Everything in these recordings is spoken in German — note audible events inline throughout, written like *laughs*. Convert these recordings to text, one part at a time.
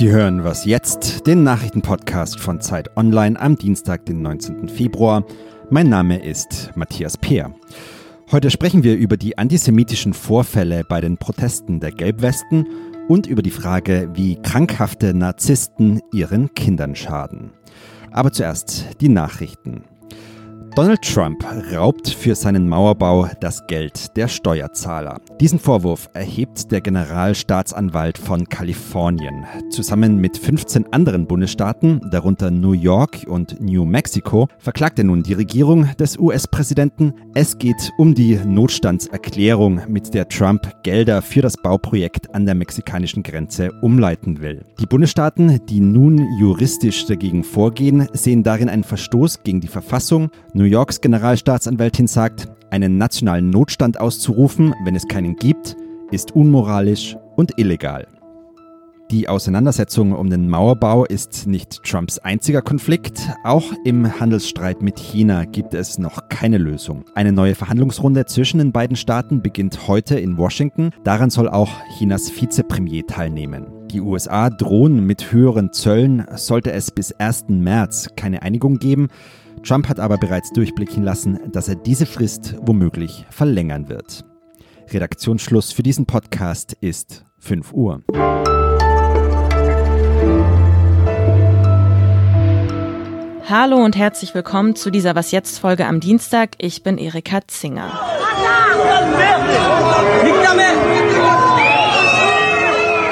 Sie hören was jetzt, den Nachrichtenpodcast von Zeit Online am Dienstag, den 19. Februar. Mein Name ist Matthias Peer. Heute sprechen wir über die antisemitischen Vorfälle bei den Protesten der Gelbwesten und über die Frage, wie krankhafte Narzissten ihren Kindern schaden. Aber zuerst die Nachrichten. Donald Trump raubt für seinen Mauerbau das Geld der Steuerzahler. Diesen Vorwurf erhebt der Generalstaatsanwalt von Kalifornien. Zusammen mit 15 anderen Bundesstaaten, darunter New York und New Mexico, verklagt er nun die Regierung des US-Präsidenten. Es geht um die Notstandserklärung, mit der Trump Gelder für das Bauprojekt an der mexikanischen Grenze umleiten will. Die Bundesstaaten, die nun juristisch dagegen vorgehen, sehen darin einen Verstoß gegen die Verfassung. New Yorks Generalstaatsanwältin sagt, einen nationalen Notstand auszurufen, wenn es keinen gibt, ist unmoralisch und illegal. Die Auseinandersetzung um den Mauerbau ist nicht Trumps einziger Konflikt. Auch im Handelsstreit mit China gibt es noch keine Lösung. Eine neue Verhandlungsrunde zwischen den beiden Staaten beginnt heute in Washington. Daran soll auch Chinas Vizepremier teilnehmen. Die USA drohen mit höheren Zöllen, sollte es bis 1. März keine Einigung geben. Trump hat aber bereits durchblicken lassen, dass er diese Frist womöglich verlängern wird. Redaktionsschluss für diesen Podcast ist 5 Uhr. Hallo und herzlich willkommen zu dieser Was jetzt Folge am Dienstag. Ich bin Erika Zinger.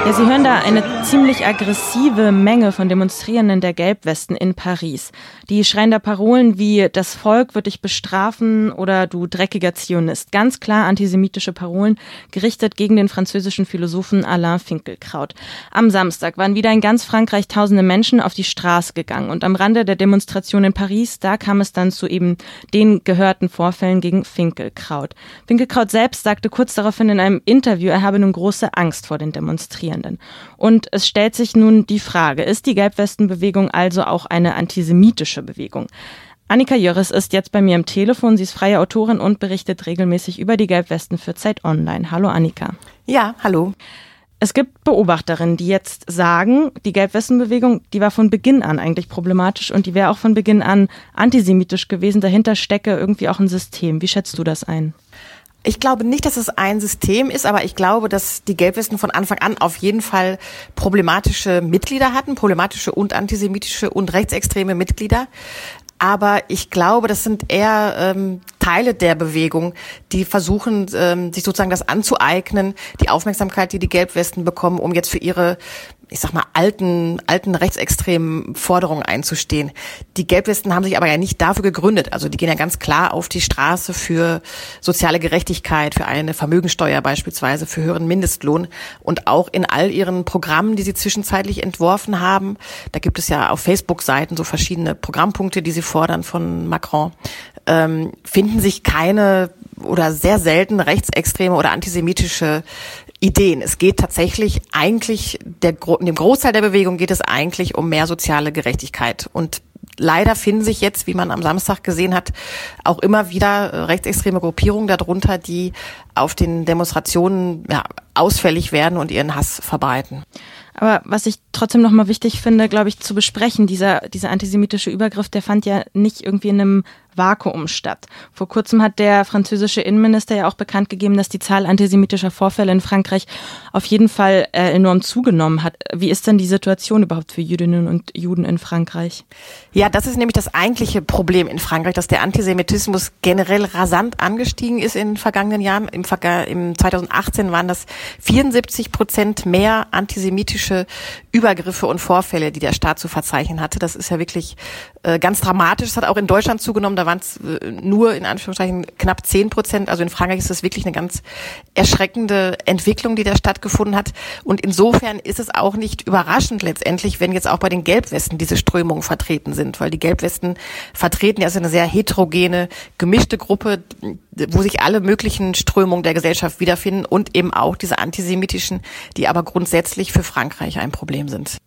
Ja, Sie hören da eine ziemlich aggressive Menge von Demonstrierenden der Gelbwesten in Paris. Die schreien da Parolen wie das Volk wird dich bestrafen oder du dreckiger Zionist. Ganz klar antisemitische Parolen, gerichtet gegen den französischen Philosophen Alain Finkielkraut. Am Samstag waren wieder in ganz Frankreich tausende Menschen auf die Straße gegangen und am Rande der Demonstration in Paris, da kam es dann zu eben den gehörten Vorfällen gegen Finkelkraut. Finkelkraut selbst sagte kurz daraufhin in einem Interview, er habe nun große Angst vor den Demonstrierenden. Demonstrierenden. Und es stellt sich nun die Frage, ist die Gelbwestenbewegung also auch eine antisemitische Bewegung? Annika Jöris ist jetzt bei mir am Telefon. Sie ist freie Autorin und berichtet regelmäßig über die Gelbwesten für Zeit Online. Hallo Annika. Ja, hallo. Es gibt Beobachterinnen, die jetzt sagen, die Gelbwestenbewegung, die war von Beginn an eigentlich problematisch und die wäre auch von Beginn an antisemitisch gewesen. Dahinter stecke irgendwie auch ein System. Wie schätzt du das ein? Ich glaube nicht, dass es ein System ist, aber ich glaube, dass die Gelbwesten von Anfang an auf jeden Fall problematische Mitglieder hatten, problematische und antisemitische und rechtsextreme Mitglieder. Aber ich glaube, das sind eher ähm, Teile der Bewegung, die versuchen, ähm, sich sozusagen das anzueignen, die Aufmerksamkeit, die die Gelbwesten bekommen, um jetzt für ihre ich sag mal, alten, alten rechtsextremen Forderungen einzustehen. Die Gelbwesten haben sich aber ja nicht dafür gegründet. Also die gehen ja ganz klar auf die Straße für soziale Gerechtigkeit, für eine Vermögensteuer beispielsweise, für höheren Mindestlohn und auch in all ihren Programmen, die sie zwischenzeitlich entworfen haben. Da gibt es ja auf Facebook-Seiten so verschiedene Programmpunkte, die sie fordern von Macron. Ähm, finden sich keine oder sehr selten rechtsextreme oder antisemitische Ideen. Es geht tatsächlich eigentlich, der, dem Großteil der Bewegung geht es eigentlich um mehr soziale Gerechtigkeit. Und leider finden sich jetzt, wie man am Samstag gesehen hat, auch immer wieder rechtsextreme Gruppierungen darunter, die auf den Demonstrationen ja, ausfällig werden und ihren Hass verbreiten. Aber was ich trotzdem nochmal wichtig finde, glaube ich, zu besprechen, dieser, dieser antisemitische Übergriff, der fand ja nicht irgendwie in einem Vakuum statt. Vor kurzem hat der französische Innenminister ja auch bekannt gegeben, dass die Zahl antisemitischer Vorfälle in Frankreich auf jeden Fall äh, enorm zugenommen hat. Wie ist denn die Situation überhaupt für Jüdinnen und Juden in Frankreich? Ja, das ist nämlich das eigentliche Problem in Frankreich, dass der Antisemitismus generell rasant angestiegen ist in den vergangenen Jahren. Im, im 2018 waren das 74 Prozent mehr antisemitische Übergriffe und Vorfälle, die der Staat zu verzeichnen hatte. Das ist ja wirklich äh, ganz dramatisch. Das hat auch in Deutschland zugenommen. Da waren es äh, nur in Anführungszeichen knapp zehn Prozent. Also in Frankreich ist das wirklich eine ganz erschreckende Entwicklung, die da stattgefunden hat. Und insofern ist es auch nicht überraschend letztendlich, wenn jetzt auch bei den Gelbwesten diese Strömungen vertreten sind, weil die Gelbwesten vertreten ja eine sehr heterogene, gemischte Gruppe, wo sich alle möglichen Strömungen der Gesellschaft wiederfinden und eben auch diese antisemitischen, die aber grundsätzlich für Frankreich ein Problem sind.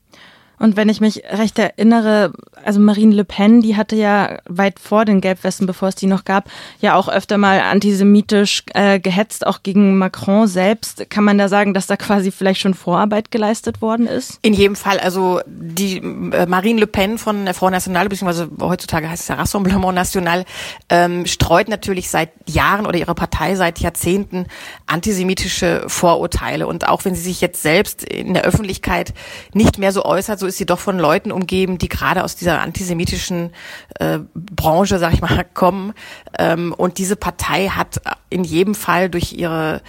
Und wenn ich mich recht erinnere, also Marine Le Pen, die hatte ja weit vor den Gelbwesten, bevor es die noch gab, ja auch öfter mal antisemitisch äh, gehetzt, auch gegen Macron selbst. Kann man da sagen, dass da quasi vielleicht schon Vorarbeit geleistet worden ist? In jedem Fall. Also die äh, Marine Le Pen von der Front National, beziehungsweise heutzutage heißt es ja Rassemblement National, ähm, streut natürlich seit Jahren oder ihre Partei seit Jahrzehnten antisemitische Vorurteile. Und auch wenn sie sich jetzt selbst in der Öffentlichkeit nicht mehr so äußert, so ist sie doch von Leuten umgeben, die gerade aus dieser antisemitischen äh, Branche, sag ich mal, *laughs* kommen. Ähm, und diese Partei hat in jedem Fall durch ihre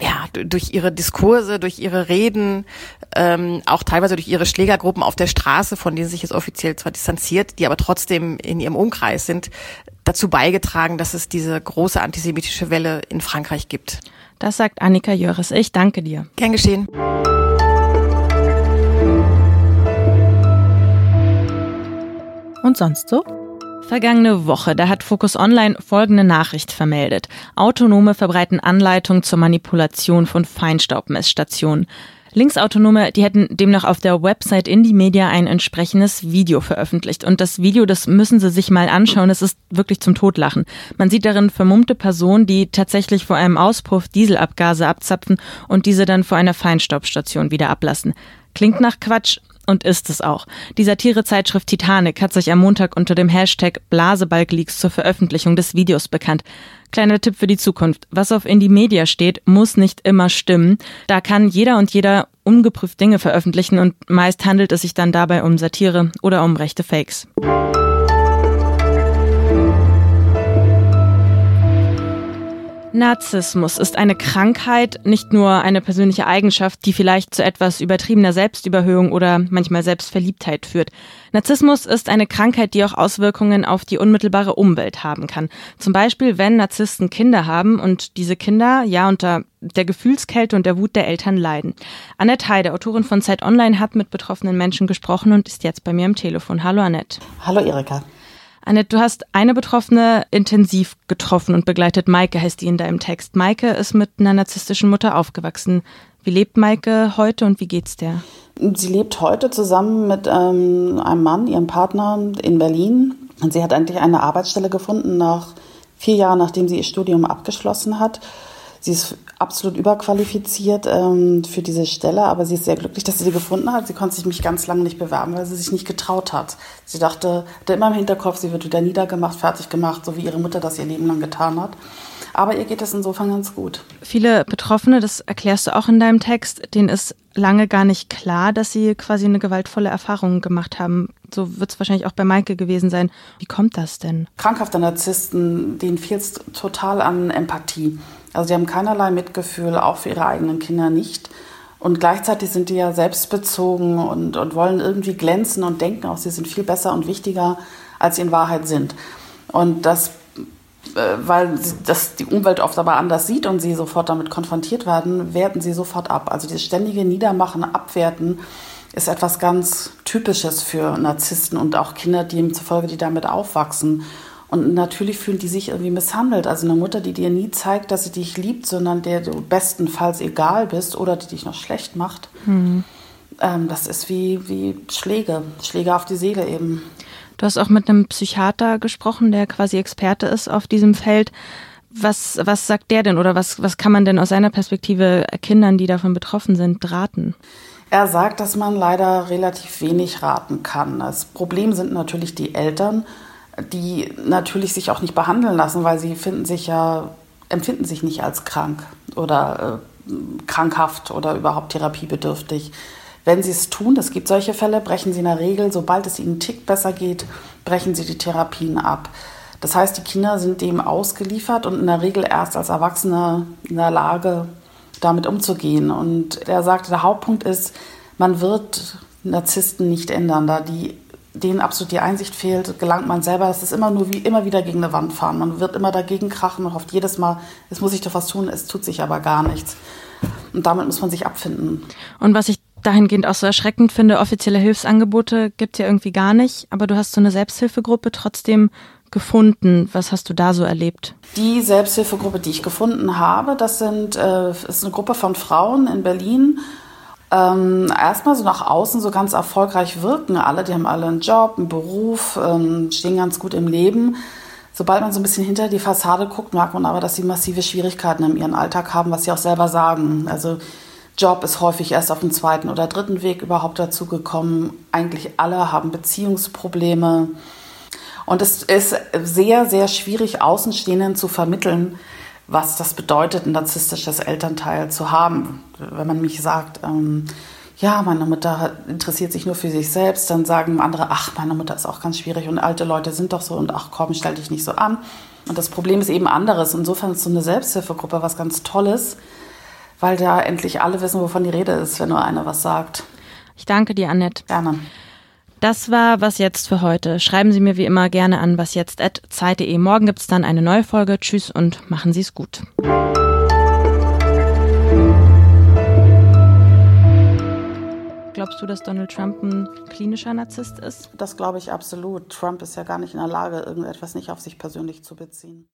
ja, durch ihre Diskurse, durch ihre Reden, ähm, auch teilweise durch ihre Schlägergruppen auf der Straße, von denen sich jetzt offiziell zwar distanziert, die aber trotzdem in ihrem Umkreis sind, dazu beigetragen, dass es diese große antisemitische Welle in Frankreich gibt. Das sagt Annika Jöris. Ich danke dir. Gern geschehen. Und sonst so? Vergangene Woche, da hat Focus Online folgende Nachricht vermeldet. Autonome verbreiten Anleitungen zur Manipulation von Feinstaubmessstationen. Linksautonome, die hätten demnach auf der Website Indie Media ein entsprechendes Video veröffentlicht. Und das Video, das müssen Sie sich mal anschauen. Es ist wirklich zum Totlachen. Man sieht darin vermummte Personen, die tatsächlich vor einem Auspuff Dieselabgase abzapfen und diese dann vor einer Feinstaubstation wieder ablassen. Klingt nach Quatsch, und ist es auch. Die Satirezeitschrift Titanic hat sich am Montag unter dem Hashtag Blasebalgleaks zur Veröffentlichung des Videos bekannt. Kleiner Tipp für die Zukunft. Was auf Indie Media steht, muss nicht immer stimmen. Da kann jeder und jeder ungeprüft Dinge veröffentlichen und meist handelt es sich dann dabei um Satire oder um rechte Fakes. Narzissmus ist eine Krankheit, nicht nur eine persönliche Eigenschaft, die vielleicht zu etwas übertriebener Selbstüberhöhung oder manchmal Selbstverliebtheit führt. Narzissmus ist eine Krankheit, die auch Auswirkungen auf die unmittelbare Umwelt haben kann. Zum Beispiel, wenn Narzissten Kinder haben und diese Kinder ja unter der Gefühlskälte und der Wut der Eltern leiden. Annette Heide, Autorin von Zeit Online, hat mit betroffenen Menschen gesprochen und ist jetzt bei mir am Telefon. Hallo Annette. Hallo Erika. Annette, du hast eine Betroffene intensiv getroffen und begleitet. Maike heißt die in deinem Text. Maike ist mit einer narzisstischen Mutter aufgewachsen. Wie lebt Maike heute und wie geht's der? Sie lebt heute zusammen mit ähm, einem Mann, ihrem Partner, in Berlin. Und sie hat endlich eine Arbeitsstelle gefunden, nach vier Jahren, nachdem sie ihr Studium abgeschlossen hat. Sie ist absolut überqualifiziert ähm, für diese Stelle, aber sie ist sehr glücklich, dass sie sie gefunden hat. Sie konnte sich mich ganz lange nicht bewerben, weil sie sich nicht getraut hat. Sie dachte, hatte immer im Hinterkopf, sie wird wieder niedergemacht, fertig gemacht, so wie ihre Mutter das ihr Leben lang getan hat. Aber ihr geht es insofern ganz gut. Viele Betroffene, das erklärst du auch in deinem Text, denen ist lange gar nicht klar, dass sie quasi eine gewaltvolle Erfahrung gemacht haben. So wird es wahrscheinlich auch bei Maike gewesen sein. Wie kommt das denn? Krankhafte Narzissten, denen fehlt es total an Empathie. Also die haben keinerlei Mitgefühl, auch für ihre eigenen Kinder nicht. Und gleichzeitig sind die ja selbstbezogen und, und wollen irgendwie glänzen und denken auch, sie sind viel besser und wichtiger, als sie in Wahrheit sind. Und das, äh, weil das die Umwelt oft aber anders sieht und sie sofort damit konfrontiert werden, werten sie sofort ab. Also dieses ständige Niedermachen, Abwerten ist etwas ganz Typisches für Narzissten und auch Kinder, die zufolge, die damit aufwachsen. Und natürlich fühlen die sich irgendwie misshandelt. Also eine Mutter, die dir nie zeigt, dass sie dich liebt, sondern der du bestenfalls egal bist oder die dich noch schlecht macht. Mhm. Ähm, das ist wie, wie Schläge, Schläge auf die Seele eben. Du hast auch mit einem Psychiater gesprochen, der quasi Experte ist auf diesem Feld. Was, was sagt der denn oder was, was kann man denn aus seiner Perspektive Kindern, die davon betroffen sind, raten? Er sagt, dass man leider relativ wenig raten kann. Das Problem sind natürlich die Eltern die natürlich sich auch nicht behandeln lassen, weil sie finden sich ja, empfinden sich nicht als krank oder äh, krankhaft oder überhaupt therapiebedürftig. Wenn sie es tun, es gibt solche Fälle, brechen sie in der Regel, sobald es ihnen einen Tick besser geht, brechen sie die Therapien ab. Das heißt, die Kinder sind dem ausgeliefert und in der Regel erst als Erwachsene in der Lage, damit umzugehen. Und er sagte, der Hauptpunkt ist, man wird Narzissten nicht ändern, da die denen absolut die Einsicht fehlt, gelangt man selber. Es ist immer nur wie immer wieder gegen eine Wand fahren. Man wird immer dagegen krachen und hofft jedes Mal, es muss ich doch was tun, es tut sich aber gar nichts. Und damit muss man sich abfinden. Und was ich dahingehend auch so erschreckend finde, offizielle Hilfsangebote gibt es ja irgendwie gar nicht, aber du hast so eine Selbsthilfegruppe trotzdem gefunden. Was hast du da so erlebt? Die Selbsthilfegruppe, die ich gefunden habe, das sind, äh, ist eine Gruppe von Frauen in Berlin, ähm, erstmal so nach außen so ganz erfolgreich wirken. Alle, die haben alle einen Job, einen Beruf, ähm, stehen ganz gut im Leben. Sobald man so ein bisschen hinter die Fassade guckt, merkt man aber, dass sie massive Schwierigkeiten in ihrem Alltag haben, was sie auch selber sagen. Also Job ist häufig erst auf dem zweiten oder dritten Weg überhaupt dazu gekommen. Eigentlich alle haben Beziehungsprobleme. Und es ist sehr, sehr schwierig, Außenstehenden zu vermitteln, was das bedeutet, ein narzisstisches Elternteil zu haben. Wenn man mich sagt, ähm, ja, meine Mutter interessiert sich nur für sich selbst, dann sagen andere, ach, meine Mutter ist auch ganz schwierig und alte Leute sind doch so und ach komm, stell dich nicht so an. Und das Problem ist eben anderes. Insofern ist so eine Selbsthilfegruppe was ganz Tolles, weil da endlich alle wissen, wovon die Rede ist, wenn nur einer was sagt. Ich danke dir, Annette. Gerne. Das war Was Jetzt für heute. Schreiben Sie mir wie immer gerne an wasjetzt.zeit.de. Morgen gibt es dann eine neue Folge. Tschüss und machen Sie es gut. Glaubst du, dass Donald Trump ein klinischer Narzisst ist? Das glaube ich absolut. Trump ist ja gar nicht in der Lage, irgendetwas nicht auf sich persönlich zu beziehen.